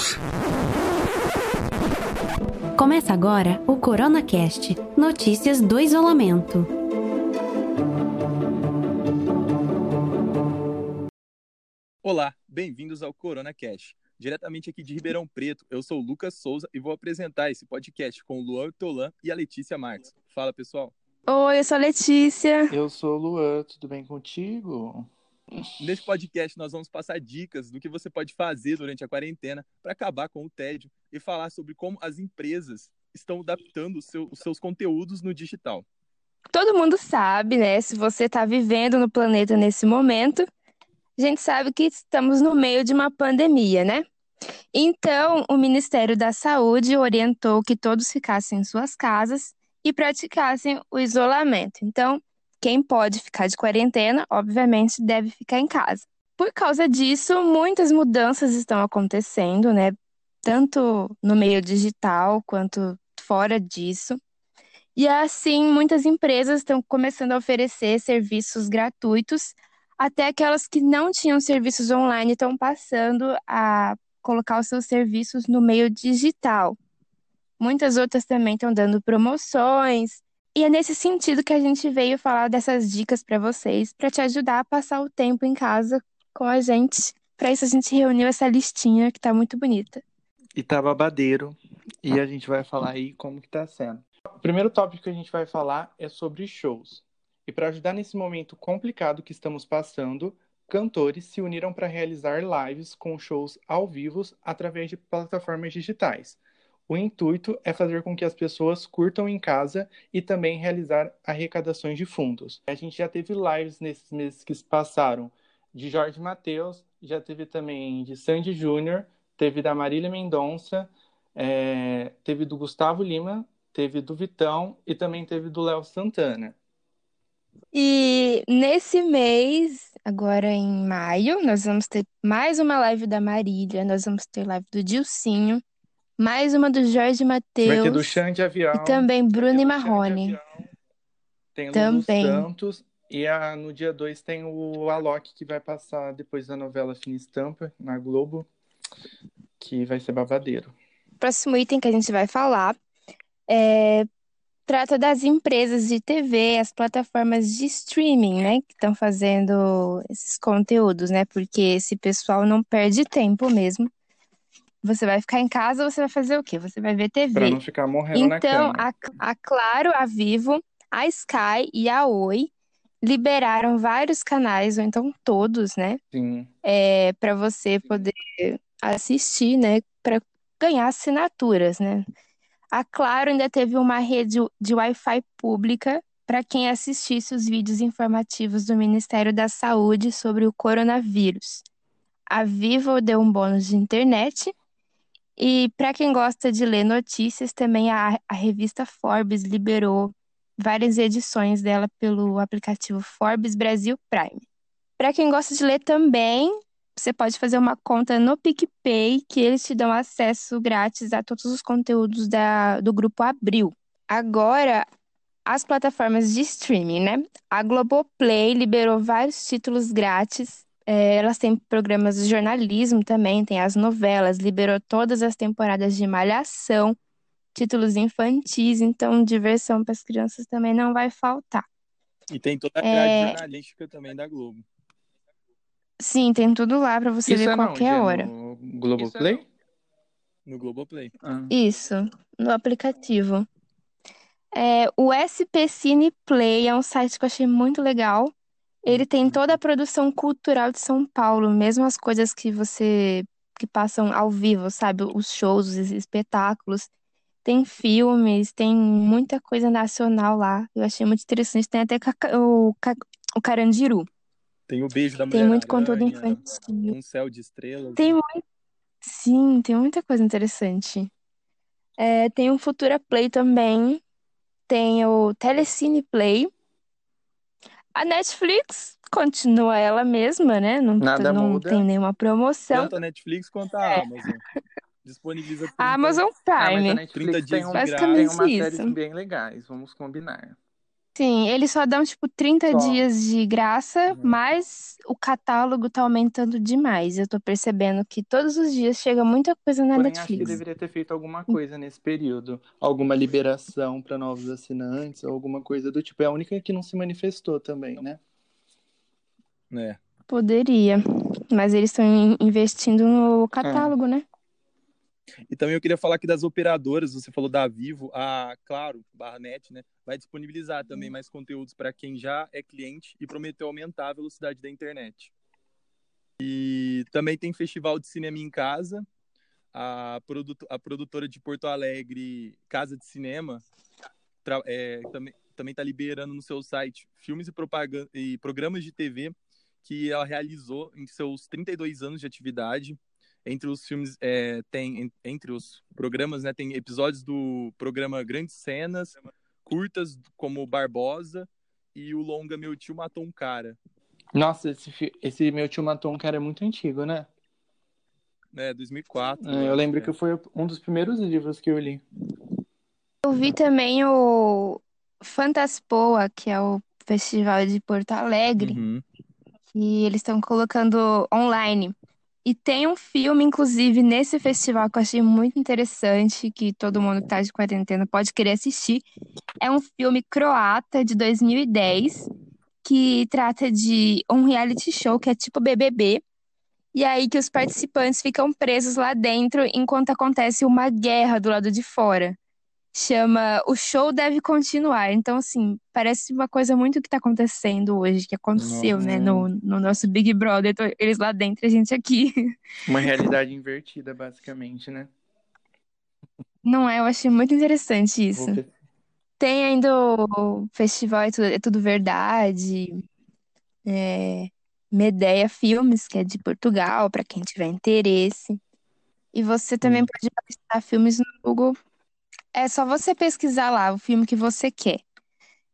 Deus. Começa agora o CoronaCast Notícias do Isolamento. Olá, bem-vindos ao CoronaCast. Diretamente aqui de Ribeirão Preto, eu sou o Lucas Souza e vou apresentar esse podcast com o Luan Tolan e a Letícia Marques. Fala, pessoal. Oi, eu sou a Letícia. Eu sou o Luan, tudo bem contigo? Neste podcast, nós vamos passar dicas do que você pode fazer durante a quarentena para acabar com o tédio e falar sobre como as empresas estão adaptando os, seu, os seus conteúdos no digital. Todo mundo sabe, né? Se você está vivendo no planeta nesse momento, a gente sabe que estamos no meio de uma pandemia, né? Então, o Ministério da Saúde orientou que todos ficassem em suas casas e praticassem o isolamento. Então, quem pode ficar de quarentena, obviamente, deve ficar em casa. Por causa disso, muitas mudanças estão acontecendo, né? Tanto no meio digital quanto fora disso. E assim, muitas empresas estão começando a oferecer serviços gratuitos, até aquelas que não tinham serviços online estão passando a colocar os seus serviços no meio digital. Muitas outras também estão dando promoções, e é nesse sentido que a gente veio falar dessas dicas para vocês, para te ajudar a passar o tempo em casa com a gente. Para isso a gente reuniu essa listinha que tá muito bonita. E tá babadeiro. E a gente vai falar aí como que tá sendo. O primeiro tópico que a gente vai falar é sobre shows. E para ajudar nesse momento complicado que estamos passando, cantores se uniram para realizar lives com shows ao vivo através de plataformas digitais. O intuito é fazer com que as pessoas curtam em casa e também realizar arrecadações de fundos. A gente já teve lives nesses meses que se passaram de Jorge Mateus, já teve também de Sandy Júnior, teve da Marília Mendonça, é, teve do Gustavo Lima, teve do Vitão e também teve do Léo Santana. E nesse mês, agora em maio, nós vamos ter mais uma live da Marília, nós vamos ter live do Dilcinho, mais uma do Jorge Matheus. Do Xande Avião. E também Bruno e Marrone. Tem o também. Santos. E a, no dia 2 tem o Alok, que vai passar depois da novela Fina Estampa, na Globo, que vai ser babadeiro. Próximo item que a gente vai falar é, trata das empresas de TV, as plataformas de streaming, né, que estão fazendo esses conteúdos, né, porque esse pessoal não perde tempo mesmo você vai ficar em casa, você vai fazer o quê? Você vai ver TV. Pra não ficar morrendo na Então, a, a Claro, a Vivo, a Sky e a Oi liberaram vários canais, ou então todos, né? Sim. É, para você poder assistir, né? Para ganhar assinaturas, né? A Claro ainda teve uma rede de Wi-Fi pública para quem assistisse os vídeos informativos do Ministério da Saúde sobre o coronavírus. A Vivo deu um bônus de internet e para quem gosta de ler notícias, também a, a revista Forbes liberou várias edições dela pelo aplicativo Forbes Brasil Prime. Para quem gosta de ler também, você pode fazer uma conta no PicPay, que eles te dão acesso grátis a todos os conteúdos da, do grupo Abril. Agora, as plataformas de streaming, né? A Globoplay liberou vários títulos grátis é, elas têm programas de jornalismo também, tem as novelas, liberou todas as temporadas de Malhação, títulos infantis, então diversão para as crianças também não vai faltar. E tem toda a grade é... jornalística também da Globo. Sim, tem tudo lá para você Isso ver é qualquer não, hora. No Globoplay? É no Globoplay. Ah. Isso, no aplicativo. É, o SP Cine Play é um site que eu achei muito legal. Ele tem uhum. toda a produção cultural de São Paulo, mesmo as coisas que você que passam ao vivo, sabe? Os shows, os espetáculos. Tem filmes, tem muita coisa nacional lá. Eu achei muito interessante. Tem até o, o Carandiru. Tem o beijo da mulher. Tem muito conteúdo infantil. Um céu de estrelas. Tem muito... Sim, tem muita coisa interessante. É, tem o Futura Play também. Tem o Telecine Play a Netflix continua ela mesma, né? Não, Nada não muda. tem nenhuma promoção. Tanto a Netflix quanto a é. Amazon. Disponibiliza 30, a Amazon Prime. Ah, mas a Netflix 30 dias tem, um, basicamente tem umas isso. séries bem legais, vamos combinar. Sim, eles só dão tipo 30 Só. dias de graça, Uhum. mas o catálogo tá aumentando demais. Eu tô percebendo que todos os dias chega muita coisa na Porém, acho que Netflix. deveria ter feito alguma coisa nesse período. Alguma liberação para novos assinantes, ou alguma coisa do tipo. É a única que não se manifestou também, né? É. Poderia, mas eles estão in- investindo no catálogo, né? E também eu queria falar aqui das operadoras, você falou da Vivo, a Claro, barra net, né? Vai disponibilizar também mais conteúdos para quem já é cliente e prometeu aumentar a velocidade da internet. E também tem Festival de Cinema em Casa, a, produto, a produtora de Porto Alegre, Casa de Cinema, tra- é, também também está liberando no seu site filmes e, propaganda, e programas de TV que ela realizou em seus 32 anos de atividade. Entre os filmes, é, tem en- entre os programas, né, tem episódios do programa Grandes Cenas, curtas como Barbosa e o longa Meu Tio Matou um Cara. Nossa, esse, esse meu tio matou um cara é muito antigo, né? né, 2004. É, eu lembro é. que foi um dos primeiros livros que eu li. Eu vi também o Fantaspoa, que é o festival de Porto Alegre, Uhum. que eles estão colocando online. E tem um filme, inclusive, nesse festival que eu achei muito interessante, que todo mundo que tá de quarentena pode querer assistir. É um filme croata de 2010, que trata de um reality show que é tipo BBB. E aí que os participantes ficam presos lá dentro enquanto acontece uma guerra do lado de fora. Chama O Show Deve Continuar. Então, assim, parece uma coisa muito que tá acontecendo hoje, que aconteceu, né, no, no nosso Big Brother. Eles lá dentro e a gente aqui. Uma realidade invertida, basicamente, né? Não é? Eu achei muito interessante isso. Tem ainda o festival É Tudo, é Tudo Verdade, é, Medeia Filmes, que é de Portugal, para quem tiver interesse. E você também Hum. pode baixar filmes no Google. É só você pesquisar lá o filme que você quer.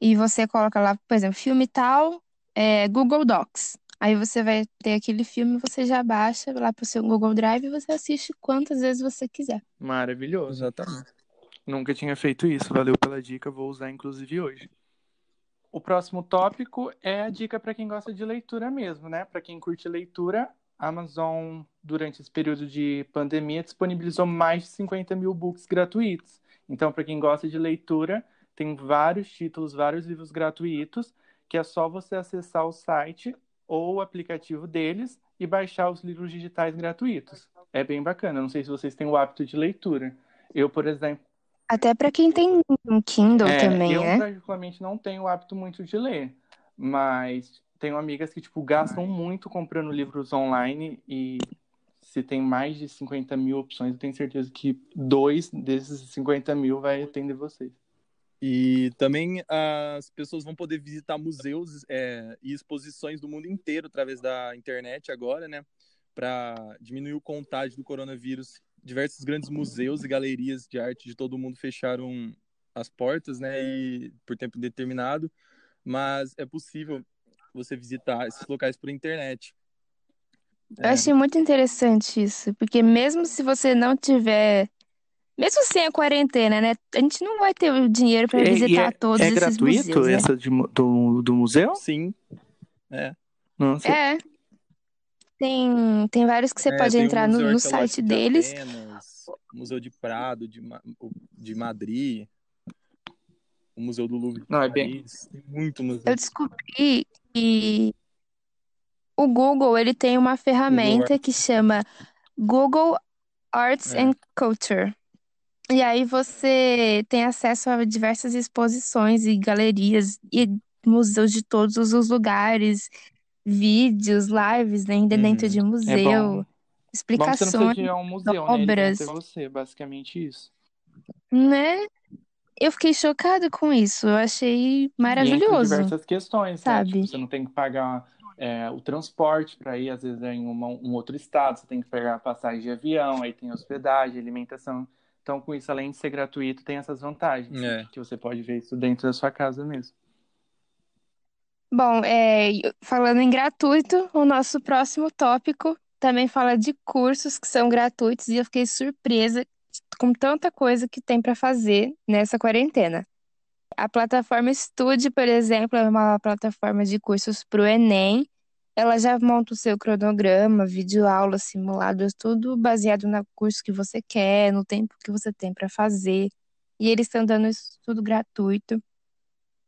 E você coloca lá, por exemplo, filme tal, é, Google Docs. Aí você vai ter aquele filme, você já baixa lá pro seu Google Drive e você assiste quantas vezes você quiser. Maravilhoso. Exatamente. Nunca tinha feito isso. Valeu pela dica, vou usar inclusive hoje. O próximo tópico é a dica para quem gosta de leitura mesmo, né? Para quem curte leitura, a Amazon, durante esse período de pandemia, disponibilizou mais de 50 mil books gratuitos. Então, para quem gosta de leitura, tem vários títulos, vários livros gratuitos, que é só você acessar o site ou o aplicativo deles e baixar os livros digitais gratuitos. É bem bacana. Não sei se vocês têm o hábito de leitura. Eu, por exemplo, Até para quem tem um Kindle é, também, eu né? particularmente não tenho o hábito muito de ler, mas tenho amigas que, tipo, gastam muito comprando livros online e se tem mais de 50 mil opções, eu tenho certeza que dois desses 50 mil vai atender vocês. E também as pessoas vão poder visitar museus é, e exposições do mundo inteiro através da internet agora, né? Para diminuir o contágio do coronavírus. Diversos grandes museus e galerias de arte de todo o mundo fecharam as portas, né? E por tempo determinado. Mas é possível você visitar esses locais por internet. Eu achei muito interessante isso, porque mesmo se você não tiver, mesmo sem a quarentena, né? A gente não vai ter o dinheiro para E- e visitar é, todos é esses gratuito museus, né? essa de do, do museu? Sim. É. Não sei. É. Tem, tem vários que você É, pode entrar no, no Arqueológico site de deles. Atenas, o Museu de Prado, de, de Madrid, o Museu do Louvre de Não, é bem-. Tem muito museu. Eu descobri que o Google ele tem uma ferramenta que chama Google Arts É. and Culture. E aí você tem acesso a diversas exposições e galerias e museus de todos os lugares, vídeos, lives, né, ainda Uhum. dentro de É museu, bom. Bom que você não explicações, um museu, né? Obras. ter você, basicamente isso. né? Eu fiquei chocada com isso. Eu achei E maravilhoso, diversas questões, né? sabe? Tipo, você não tem que pagar é, o transporte para ir, às vezes, é em uma- um outro estado, você tem que pegar passagem de avião, aí tem hospedagem, alimentação. Então, com isso, além de ser gratuito, tem essas vantagens, É. que você pode ver isso dentro da sua casa mesmo. Bom, é, falando em gratuito, o nosso próximo tópico também fala de cursos que são gratuitos e eu fiquei surpresa com tanta coisa que tem para fazer nessa quarentena. A plataforma Estude, por exemplo, é uma plataforma de cursos para o Enem. Ela já monta o seu cronograma, videoaulas, simulados, tudo baseado no curso que você quer, no tempo que você tem para fazer. E eles estão dando isso tudo gratuito.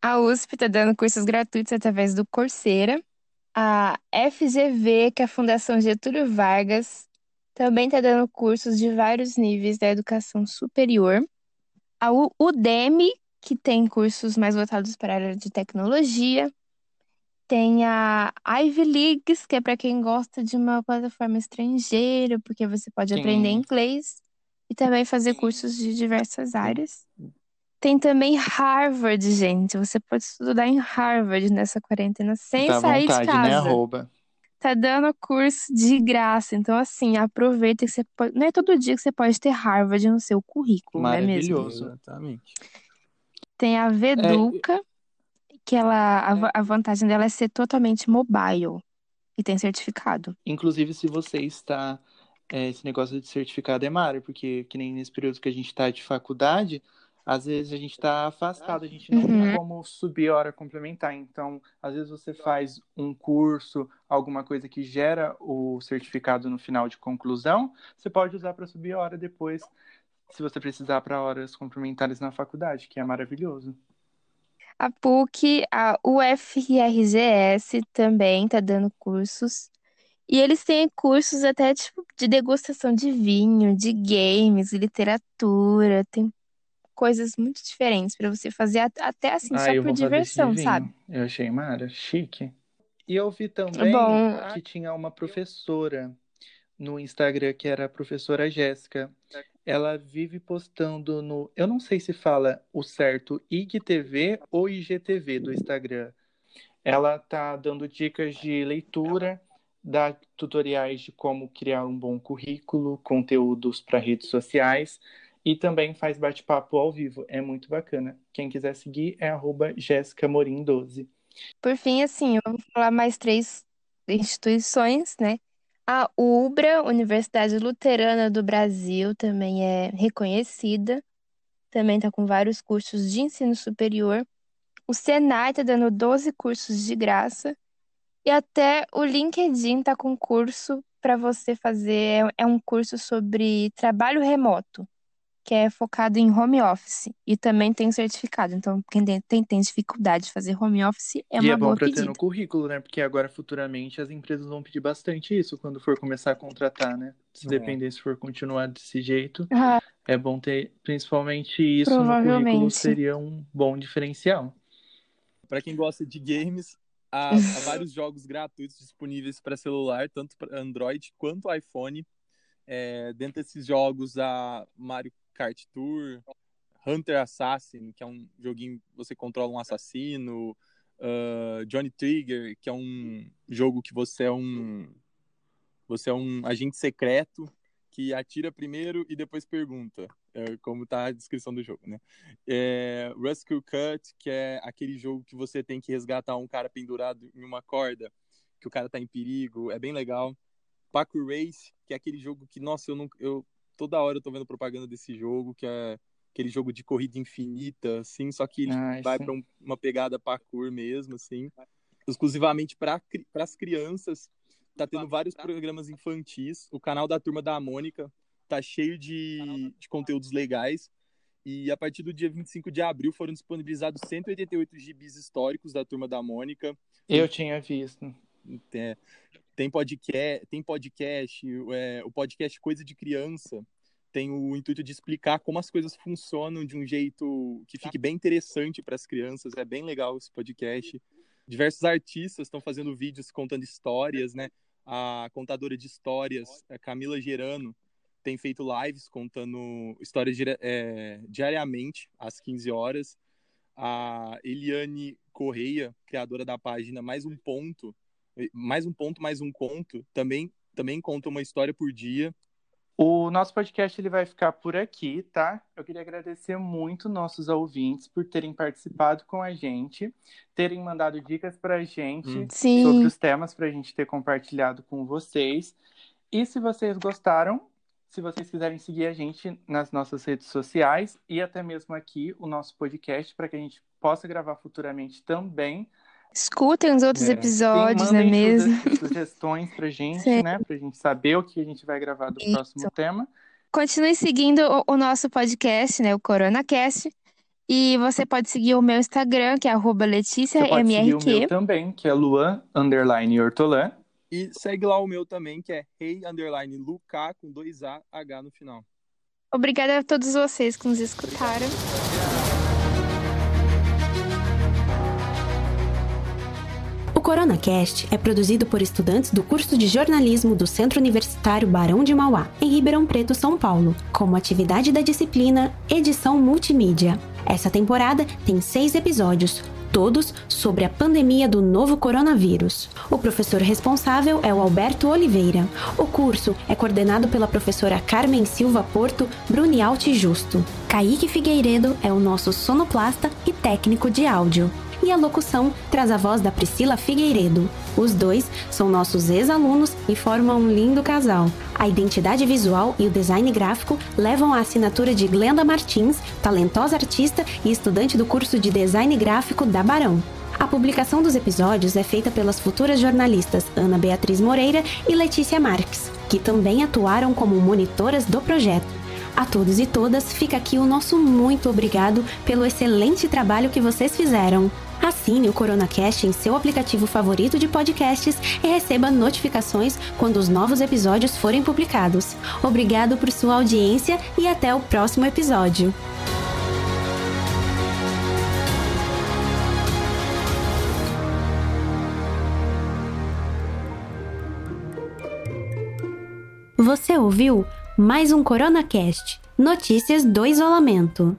A USP está dando cursos gratuitos através do Coursera. A FGV, que é a Fundação Getúlio Vargas, também está dando cursos de vários níveis da educação superior. A Udemy, que tem cursos mais voltados para a área de tecnologia. Tem a Ivy Leagues, que é para quem gosta de uma plataforma estrangeira, porque você pode Sim. aprender inglês e também fazer cursos de diversas áreas. Tem também Harvard, gente. Você pode estudar em Harvard nessa quarentena sem Dá sair vontade, de casa. né? Arroba. Tá dando curso de graça. Então, assim, aproveita que você pode. Não é todo dia que você pode ter Harvard no seu currículo, não é mesmo? Maravilhoso. Exatamente. Tem a Veduca, que ela, a, va- a vantagem dela é ser totalmente mobile e tem certificado. Inclusive, se você está. é, esse negócio de certificado é mara, porque que nem nesse período que a gente está de faculdade, às vezes a gente está afastado, a gente não Uhum. tem como subir hora complementar. Então, às vezes você faz um curso, alguma coisa que gera o certificado no final de conclusão, você pode usar para subir hora depois, se você precisar para horas complementares na faculdade, que é maravilhoso. A PUC, a UFRGS também tá dando cursos. E eles têm cursos até tipo de degustação de vinho, de games, literatura, tem coisas muito diferentes para você fazer at- até assim Ah, só por diversão, sabe? Eu achei mara, chique. E eu vi também Bom, que tinha uma professora no Instagram que era a professora Jéssica. Ela vive postando no, eu não sei se fala o certo IGTV ou IGTV do Instagram. Ela tá dando dicas de leitura, dá tutoriais de como criar um bom currículo, conteúdos para redes sociais e também faz bate-papo ao vivo. É muito bacana. Quem quiser seguir é arroba Jéssica Morim 12. por fim, assim, eu vou falar mais três instituições, né? A UBRA, Universidade Luterana do Brasil, também é reconhecida, também está com vários cursos de ensino superior. O Senai está dando 12 cursos de graça. E até o LinkedIn está com curso para você fazer. É é um curso sobre trabalho remoto, que é focado em home office. E também tem certificado. Então, quem tem, tem, dificuldade de fazer home office é E uma é bom boa para ter pedida. no currículo, né? Porque agora futuramente as empresas vão pedir bastante isso quando for começar a contratar, né? Se É. depender se for continuar desse jeito, Ah, é bom ter principalmente isso no currículo seria um bom diferencial. Para quem gosta de games, há, há vários jogos gratuitos disponíveis para celular, tanto para Android quanto iPhone. É, dentre esses jogos, a Mario Kart Tour, Hunter Assassin, que é um joguinho que você controla um assassino, ah, Johnny Trigger, que é um jogo que você é um você é um agente secreto que atira primeiro e depois pergunta, é, como tá a descrição do jogo, né? É, Rescue Cut, que é aquele jogo que você tem que resgatar um cara pendurado em uma corda, que o cara tá em perigo, é bem legal. Paco Race, que é aquele jogo que, nossa, eu não, eu toda hora eu tô vendo propaganda desse jogo, que é aquele jogo de corrida infinita, assim, só que ele Ah, vai para uma pegada parkour mesmo, assim, exclusivamente para as crianças. Tá tendo vários programas infantis. O canal da Turma da Mônica tá cheio de, de conteúdos legais. E a partir do dia 25 de abril foram disponibilizados 188 gibis históricos da Turma da Mônica. Eu tinha visto. É, tem podcast, tem podcast é, o podcast Coisa de Criança tem o intuito de explicar como as coisas funcionam de um jeito que fique bem interessante para as crianças. É bem legal esse podcast. Diversos artistas estão fazendo vídeos contando histórias, né? A contadora de histórias, Camila Gerano, tem feito lives contando histórias é, diariamente, às 15 horas. A Eliane Correia, criadora da página Mais Um Ponto, mais um ponto, mais um conto, também, também conta uma história por dia. O nosso podcast ele vai ficar por aqui, tá? Eu queria agradecer muito nossos ouvintes por terem participado com a gente, terem mandado dicas pra gente Hum. Sim. sobre os temas pra gente ter compartilhado com vocês. E se vocês gostaram, se vocês quiserem seguir a gente nas nossas redes sociais e até mesmo aqui o nosso podcast para que a gente possa gravar futuramente também. Escutem os outros é. episódios, não é mesmo? Sugestões pra gente, Sim. né? Pra gente saber o que a gente vai gravar do Isso. próximo tema. Continue seguindo o, o, nosso podcast, né? O CoronaCast. E você pode seguir o meu Instagram, que é arroba Letícia você pode seguir o meu também, que é Luan Underline Hortolã. E segue lá o meu também, que é rei underline Luca, com dois A, H no final. Obrigada a todos vocês que nos escutaram. O CoronaCast é produzido por estudantes do curso de jornalismo do Centro Universitário Barão de Mauá, em Ribeirão Preto, São Paulo, como atividade da disciplina Edição Multimídia. Essa temporada tem seis episódios, todos sobre a pandemia do novo coronavírus. O professor responsável é o Alberto Oliveira. O curso é coordenado pela professora Carmen Silva Porto Brunialti Justo. Kaique Figueiredo é o nosso sonoplasta e técnico de áudio e a locução traz a voz da Priscila Figueiredo. Os dois são nossos ex-alunos e formam um lindo casal. A identidade visual e o design gráfico levam a assinatura de Glenda Martins, talentosa artista e estudante do curso de design gráfico da Barão. A publicação dos episódios é feita pelas futuras jornalistas Ana Beatriz Moreira e Letícia Marques, que também atuaram como monitoras do projeto. A todos e todas, fica aqui o nosso muito obrigado pelo excelente trabalho que vocês fizeram. Assine o CoronaCast em seu aplicativo favorito de podcasts e receba notificações quando os novos episódios forem publicados. Obrigado por sua audiência e até o próximo episódio. Você ouviu mais um CoronaCast Notícias do Isolamento.